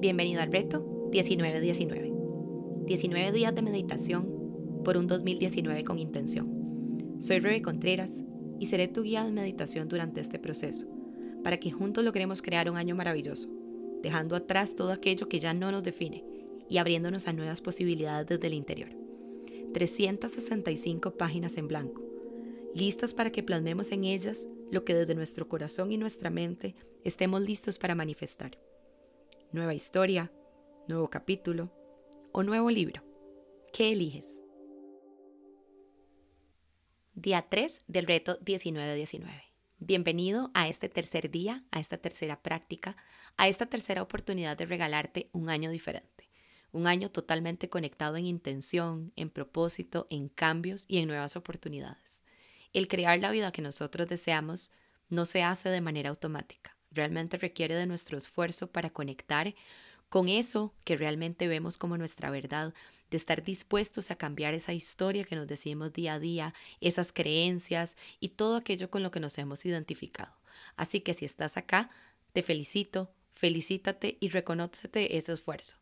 Bienvenido al reto 1919. 19 días de meditación por un 2019 con intención. Soy Rebe Contreras y seré tu guía de meditación durante este proceso, para que juntos logremos crear un año maravilloso, dejando atrás todo aquello que ya no nos define y abriéndonos a nuevas posibilidades desde el interior. 365 páginas en blanco, listas para que plasmemos en ellas lo que desde nuestro corazón y nuestra mente estemos listos para manifestar nueva historia, nuevo capítulo o nuevo libro. ¿Qué eliges? Día 3 del reto 1919. Bienvenido a este tercer día, a esta tercera práctica, a esta tercera oportunidad de regalarte un año diferente. Un año totalmente conectado en intención, en propósito, en cambios y en nuevas oportunidades. El crear la vida que nosotros deseamos no se hace de manera automática realmente requiere de nuestro esfuerzo para conectar con eso que realmente vemos como nuestra verdad, de estar dispuestos a cambiar esa historia que nos decimos día a día, esas creencias y todo aquello con lo que nos hemos identificado. Así que si estás acá, te felicito, felicítate y reconócete ese esfuerzo.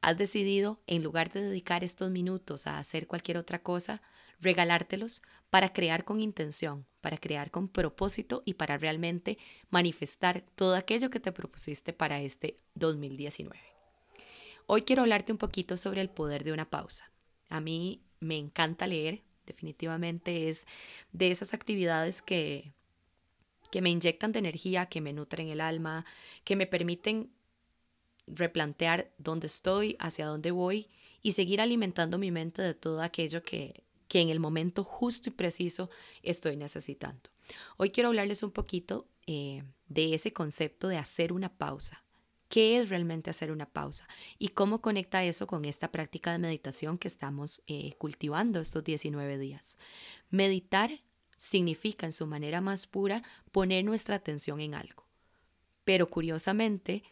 Has decidido, en lugar de dedicar estos minutos a hacer cualquier otra cosa, regalártelos para crear con intención, para crear con propósito y para realmente manifestar todo aquello que te propusiste para este 2019. Hoy quiero hablarte un poquito sobre el poder de una pausa. A mí me encanta leer, definitivamente es de esas actividades que, que me inyectan de energía, que me nutren el alma, que me permiten replantear dónde estoy, hacia dónde voy y seguir alimentando mi mente de todo aquello que, que en el momento justo y preciso estoy necesitando. Hoy quiero hablarles un poquito eh, de ese concepto de hacer una pausa. ¿Qué es realmente hacer una pausa? ¿Y cómo conecta eso con esta práctica de meditación que estamos eh, cultivando estos 19 días? Meditar significa en su manera más pura poner nuestra atención en algo. Pero curiosamente,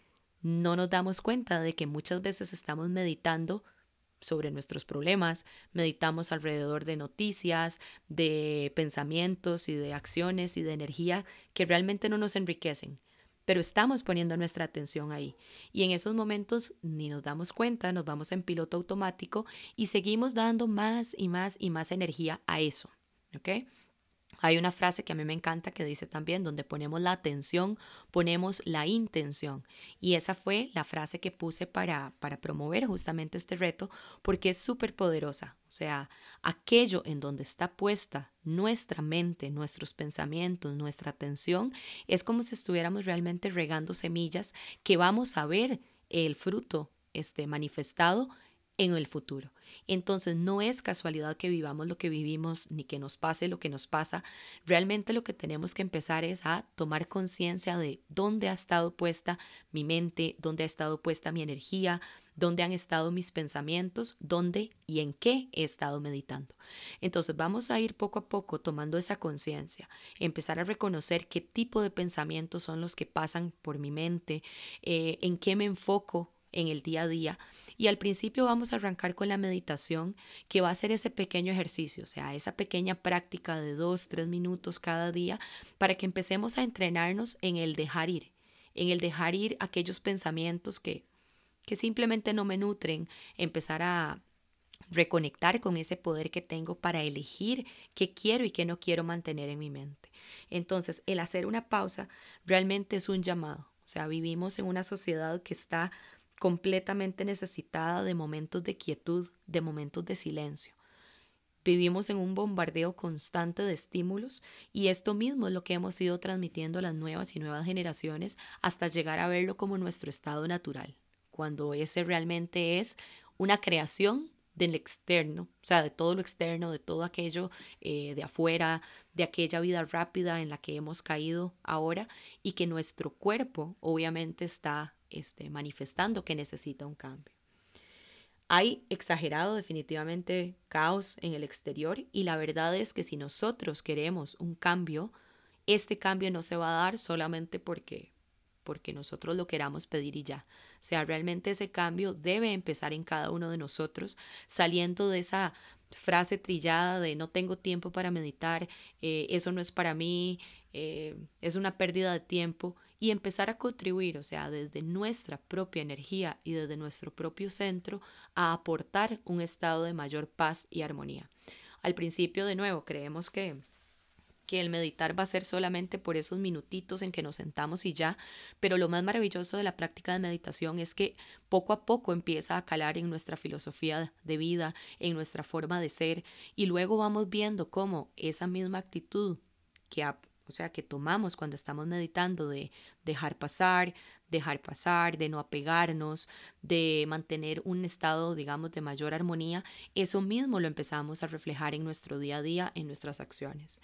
no nos damos cuenta de que muchas veces estamos meditando sobre nuestros problemas, meditamos alrededor de noticias, de pensamientos y de acciones y de energía que realmente no nos enriquecen, pero estamos poniendo nuestra atención ahí. Y en esos momentos ni nos damos cuenta, nos vamos en piloto automático y seguimos dando más y más y más energía a eso. ¿Ok? Hay una frase que a mí me encanta que dice también, donde ponemos la atención, ponemos la intención. Y esa fue la frase que puse para, para promover justamente este reto, porque es súper poderosa. O sea, aquello en donde está puesta nuestra mente, nuestros pensamientos, nuestra atención, es como si estuviéramos realmente regando semillas que vamos a ver el fruto este, manifestado en el futuro. Entonces no es casualidad que vivamos lo que vivimos ni que nos pase lo que nos pasa. Realmente lo que tenemos que empezar es a tomar conciencia de dónde ha estado puesta mi mente, dónde ha estado puesta mi energía, dónde han estado mis pensamientos, dónde y en qué he estado meditando. Entonces vamos a ir poco a poco tomando esa conciencia, empezar a reconocer qué tipo de pensamientos son los que pasan por mi mente, eh, en qué me enfoco en el día a día. Y al principio vamos a arrancar con la meditación, que va a ser ese pequeño ejercicio, o sea, esa pequeña práctica de dos, tres minutos cada día, para que empecemos a entrenarnos en el dejar ir, en el dejar ir aquellos pensamientos que, que simplemente no me nutren, empezar a reconectar con ese poder que tengo para elegir qué quiero y qué no quiero mantener en mi mente. Entonces, el hacer una pausa realmente es un llamado. O sea, vivimos en una sociedad que está completamente necesitada de momentos de quietud, de momentos de silencio. Vivimos en un bombardeo constante de estímulos y esto mismo es lo que hemos ido transmitiendo a las nuevas y nuevas generaciones hasta llegar a verlo como nuestro estado natural, cuando ese realmente es una creación del externo, o sea, de todo lo externo, de todo aquello eh, de afuera, de aquella vida rápida en la que hemos caído ahora y que nuestro cuerpo obviamente está este, manifestando que necesita un cambio. Hay exagerado definitivamente caos en el exterior y la verdad es que si nosotros queremos un cambio, este cambio no se va a dar solamente porque porque nosotros lo queramos pedir y ya. O sea, realmente ese cambio debe empezar en cada uno de nosotros, saliendo de esa frase trillada de no tengo tiempo para meditar, eh, eso no es para mí, eh, es una pérdida de tiempo y empezar a contribuir, o sea, desde nuestra propia energía y desde nuestro propio centro, a aportar un estado de mayor paz y armonía. Al principio, de nuevo, creemos que que el meditar va a ser solamente por esos minutitos en que nos sentamos y ya, pero lo más maravilloso de la práctica de meditación es que poco a poco empieza a calar en nuestra filosofía de vida, en nuestra forma de ser, y luego vamos viendo cómo esa misma actitud que o sea, que tomamos cuando estamos meditando de dejar pasar, dejar pasar, de no apegarnos, de mantener un estado, digamos, de mayor armonía, eso mismo lo empezamos a reflejar en nuestro día a día, en nuestras acciones.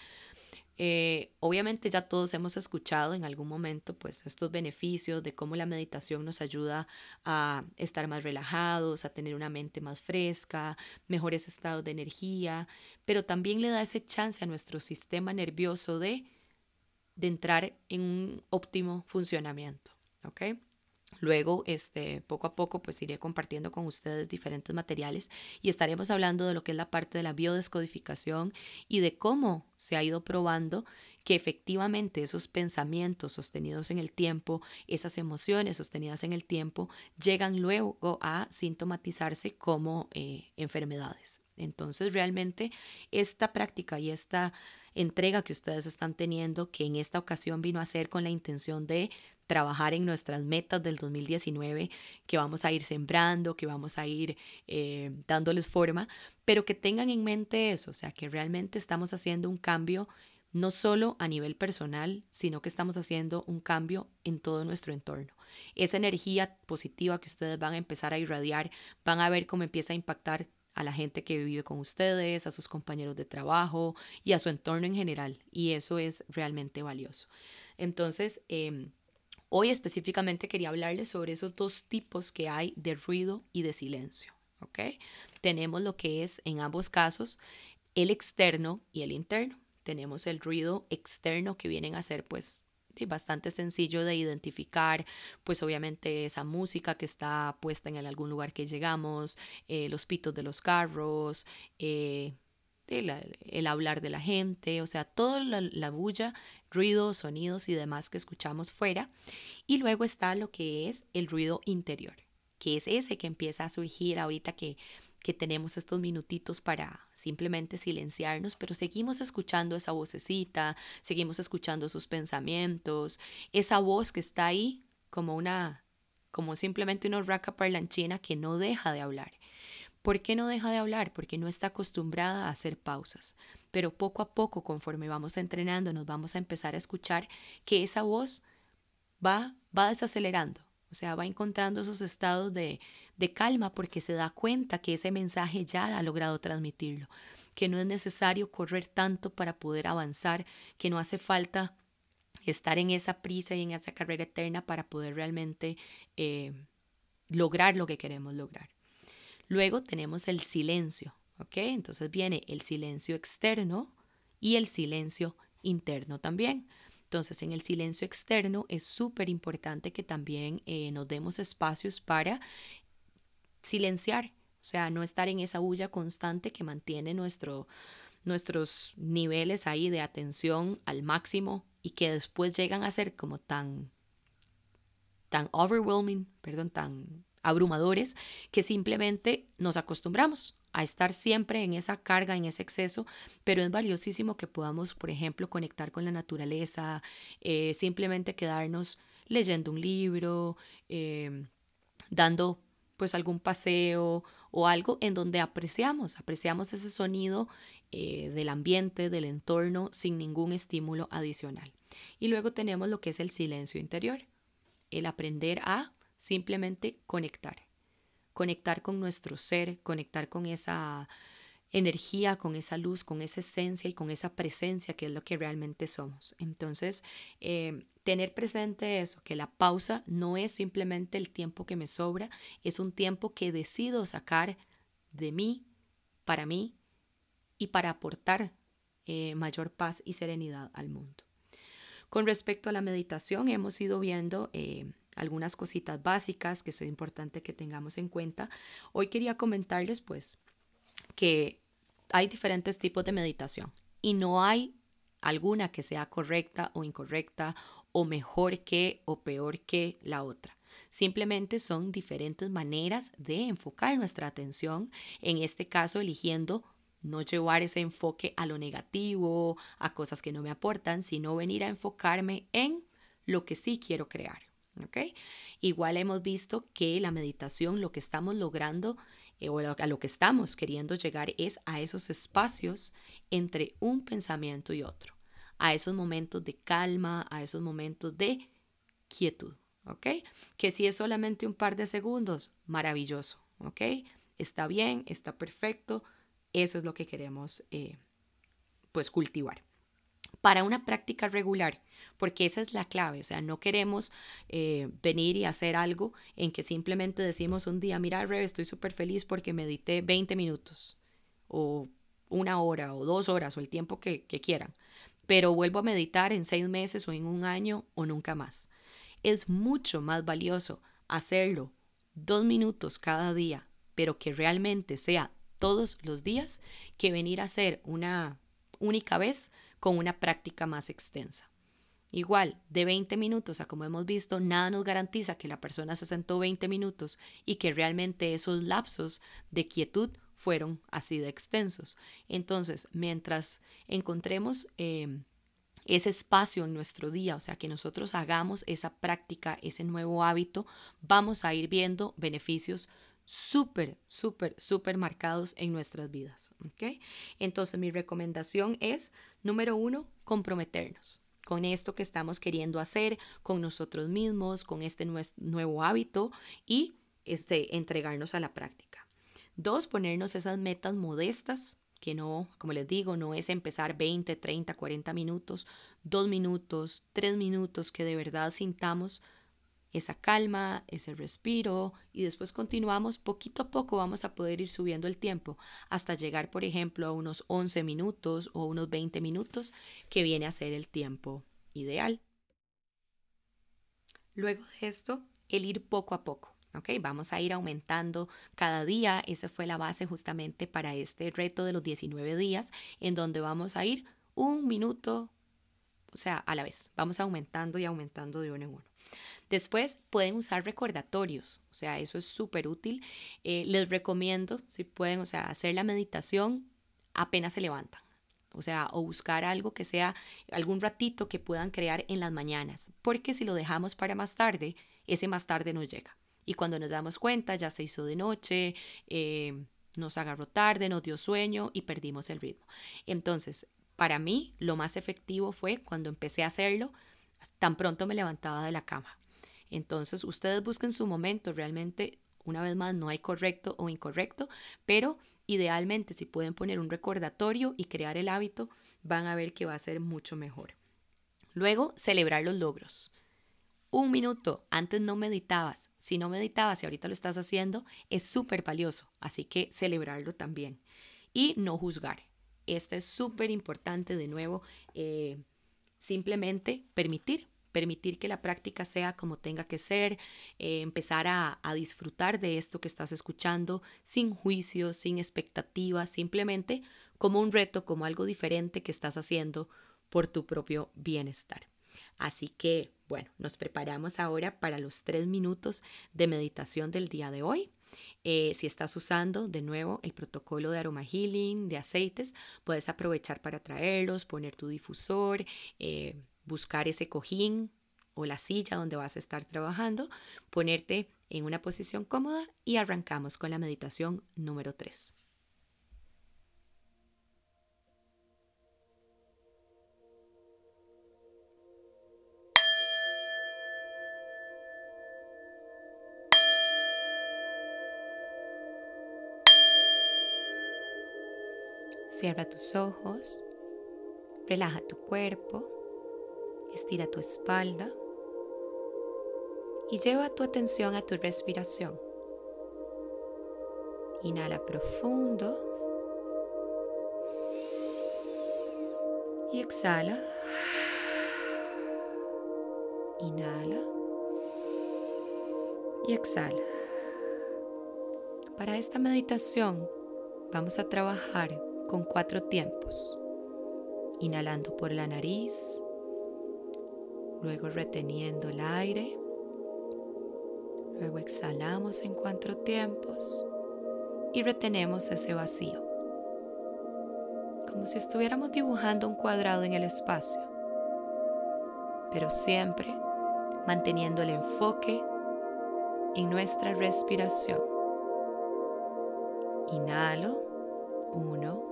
Eh, obviamente ya todos hemos escuchado en algún momento pues estos beneficios de cómo la meditación nos ayuda a estar más relajados, a tener una mente más fresca, mejores estados de energía, pero también le da ese chance a nuestro sistema nervioso de de entrar en un óptimo funcionamiento. ¿ok? Luego, este, poco a poco, pues iré compartiendo con ustedes diferentes materiales y estaremos hablando de lo que es la parte de la biodescodificación y de cómo se ha ido probando que efectivamente esos pensamientos sostenidos en el tiempo, esas emociones sostenidas en el tiempo, llegan luego a sintomatizarse como eh, enfermedades. Entonces, realmente esta práctica y esta entrega que ustedes están teniendo, que en esta ocasión vino a ser con la intención de trabajar en nuestras metas del 2019, que vamos a ir sembrando, que vamos a ir eh, dándoles forma, pero que tengan en mente eso, o sea, que realmente estamos haciendo un cambio no solo a nivel personal, sino que estamos haciendo un cambio en todo nuestro entorno. Esa energía positiva que ustedes van a empezar a irradiar, van a ver cómo empieza a impactar a la gente que vive con ustedes, a sus compañeros de trabajo y a su entorno en general. Y eso es realmente valioso. Entonces, em, hoy específicamente quería hablarles sobre esos dos tipos que hay de ruido y de silencio. ¿ok? Tenemos lo que es en ambos casos el externo y el interno. Tenemos el ruido externo que vienen a ser pues bastante sencillo de identificar, pues obviamente esa música que está puesta en algún lugar que llegamos, eh, los pitos de los carros, eh, el, hablar de la gente, o sea, toda la, la bulla, ruidos, sonidos y demás que escuchamos fuera. Y luego está lo que es el ruido interior, que es ese que empieza a surgir ahorita que que tenemos estos minutitos para simplemente silenciarnos, pero seguimos escuchando esa vocecita, seguimos escuchando sus pensamientos, esa voz que está ahí como una, como simplemente una raca parlanchina que no deja de hablar. ¿Por qué no deja de hablar? Porque no está acostumbrada a hacer pausas. Pero poco a poco, conforme vamos entrenando, nos vamos a empezar a escuchar que esa voz va, va desacelerando. O sea, va encontrando esos estados de, de calma porque se da cuenta que ese mensaje ya ha logrado transmitirlo, que no es necesario correr tanto para poder avanzar, que no hace falta estar en esa prisa y en esa carrera eterna para poder realmente eh, lograr lo que queremos lograr. Luego tenemos el silencio, ¿ok? Entonces viene el silencio externo y el silencio interno también. Entonces, en el silencio externo es súper importante que también eh, nos demos espacios para silenciar, o sea, no estar en esa bulla constante que mantiene nuestro, nuestros niveles ahí de atención al máximo y que después llegan a ser como tan, tan overwhelming, perdón, tan abrumadores, que simplemente nos acostumbramos a estar siempre en esa carga, en ese exceso, pero es valiosísimo que podamos, por ejemplo, conectar con la naturaleza, eh, simplemente quedarnos leyendo un libro, eh, dando pues algún paseo o algo en donde apreciamos, apreciamos ese sonido eh, del ambiente, del entorno, sin ningún estímulo adicional. Y luego tenemos lo que es el silencio interior, el aprender a simplemente conectar, conectar con nuestro ser, conectar con esa energía, con esa luz, con esa esencia y con esa presencia que es lo que realmente somos. Entonces, eh, tener presente eso, que la pausa no es simplemente el tiempo que me sobra, es un tiempo que decido sacar de mí, para mí y para aportar eh, mayor paz y serenidad al mundo. Con respecto a la meditación, hemos ido viendo eh, algunas cositas básicas que es importante que tengamos en cuenta. Hoy quería comentarles pues que hay diferentes tipos de meditación y no hay alguna que sea correcta o incorrecta o mejor que o peor que la otra. Simplemente son diferentes maneras de enfocar nuestra atención, en este caso eligiendo no llevar ese enfoque a lo negativo, a cosas que no me aportan, sino venir a enfocarme en lo que sí quiero crear. Igual hemos visto que la meditación lo que estamos logrando eh, o a lo que estamos queriendo llegar es a esos espacios entre un pensamiento y otro, a esos momentos de calma, a esos momentos de quietud. ¿ok? Que si es solamente un par de segundos, maravilloso, ¿ok? Está bien, está perfecto, eso es lo que queremos eh, pues cultivar. Para una práctica regular, porque esa es la clave, o sea, no queremos eh, venir y hacer algo en que simplemente decimos un día, mira, Rebe, estoy súper feliz porque medité 20 minutos, o una hora, o dos horas, o el tiempo que, que quieran, pero vuelvo a meditar en seis meses o en un año o nunca más. Es mucho más valioso hacerlo dos minutos cada día, pero que realmente sea todos los días, que venir a hacer una única vez con una práctica más extensa. Igual, de 20 minutos a como hemos visto, nada nos garantiza que la persona se sentó 20 minutos y que realmente esos lapsos de quietud fueron así de extensos. Entonces, mientras encontremos eh, ese espacio en nuestro día, o sea, que nosotros hagamos esa práctica, ese nuevo hábito, vamos a ir viendo beneficios súper, súper, súper marcados en nuestras vidas. ¿ok? Entonces, mi recomendación es, número uno, comprometernos con esto que estamos queriendo hacer, con nosotros mismos, con este nuevo hábito y este, entregarnos a la práctica. Dos, ponernos esas metas modestas que no, como les digo, no es empezar 20, 30, 40 minutos, dos minutos, tres minutos, que de verdad sintamos esa calma, ese respiro y después continuamos poquito a poco vamos a poder ir subiendo el tiempo hasta llegar, por ejemplo, a unos 11 minutos o unos 20 minutos, que viene a ser el tiempo ideal. Luego de esto, el ir poco a poco. ¿ok? Vamos a ir aumentando cada día. Esa fue la base justamente para este reto de los 19 días, en donde vamos a ir un minuto, o sea, a la vez. Vamos aumentando y aumentando de uno en uno. Después pueden usar recordatorios, o sea, eso es súper útil. Eh, les recomiendo, si pueden, o sea, hacer la meditación apenas se levantan. O sea, o buscar algo que sea algún ratito que puedan crear en las mañanas, porque si lo dejamos para más tarde, ese más tarde nos llega. Y cuando nos damos cuenta, ya se hizo de noche, eh, nos agarró tarde, nos dio sueño y perdimos el ritmo. Entonces, para mí, lo más efectivo fue cuando empecé a hacerlo, tan pronto me levantaba de la cama. Entonces, ustedes busquen su momento, realmente, una vez más, no hay correcto o incorrecto, pero idealmente si pueden poner un recordatorio y crear el hábito, van a ver que va a ser mucho mejor. Luego, celebrar los logros un minuto, antes no meditabas, si no meditabas y ahorita lo estás haciendo, es súper valioso, así que celebrarlo también. Y no juzgar. Este es súper importante, de nuevo, eh, simplemente permitir, permitir que la práctica sea como tenga que ser, eh, empezar a, a disfrutar de esto que estás escuchando sin juicios, sin expectativas, simplemente como un reto, como algo diferente que estás haciendo por tu propio bienestar. Así que, bueno, nos preparamos ahora para los tres minutos de meditación del día de hoy. Eh, si estás usando de nuevo el protocolo de aroma healing, de aceites, puedes aprovechar para traerlos, poner tu difusor, eh, buscar ese cojín o la silla donde vas a estar trabajando, ponerte en una posición cómoda y arrancamos con la meditación número 3. Cierra tus ojos, relaja tu cuerpo, estira tu espalda y lleva tu atención a tu respiración. Inhala profundo y exhala. Inhala y exhala. Para esta meditación vamos a trabajar con cuatro tiempos. Inhalando por la nariz, luego reteniendo el aire, luego exhalamos en cuatro tiempos y retenemos ese vacío, como si estuviéramos dibujando un cuadrado en el espacio, pero siempre manteniendo el enfoque en nuestra respiración. Inhalo, 1,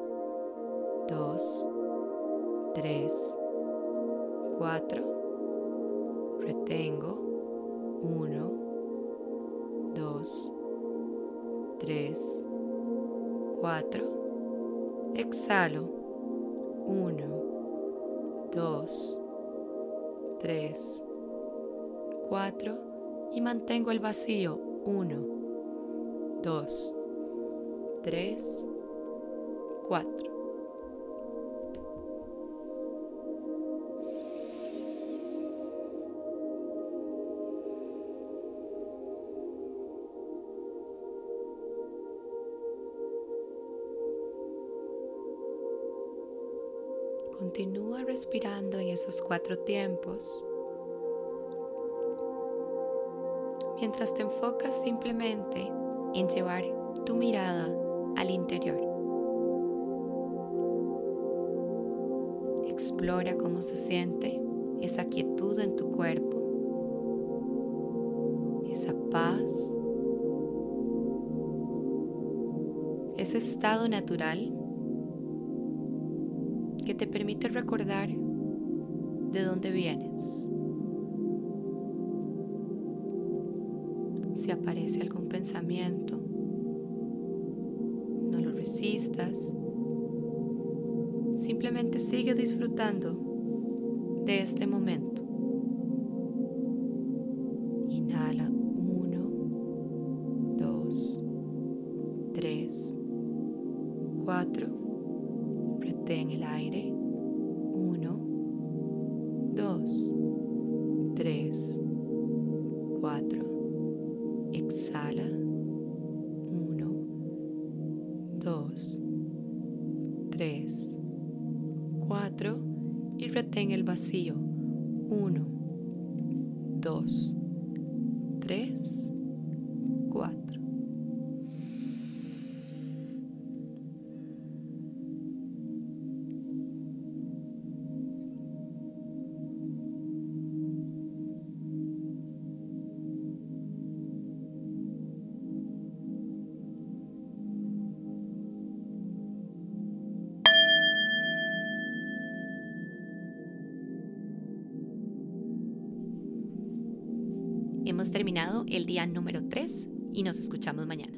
2, 3, 4, retengo, 1, 2, 3, 4, exhalo, 1, 2, 3, 4 y mantengo el vacío, 1, 2, 3, 4. Continúa respirando en esos cuatro tiempos mientras te enfocas simplemente en llevar tu mirada al interior. Explora cómo se siente esa quietud en tu cuerpo, esa paz, ese estado natural que te permite recordar de dónde vienes. Si aparece algún pensamiento, no lo resistas. Simplemente sigue disfrutando de este momento. Retén el vacío. Hemos terminado el día número 3 y nos escuchamos mañana.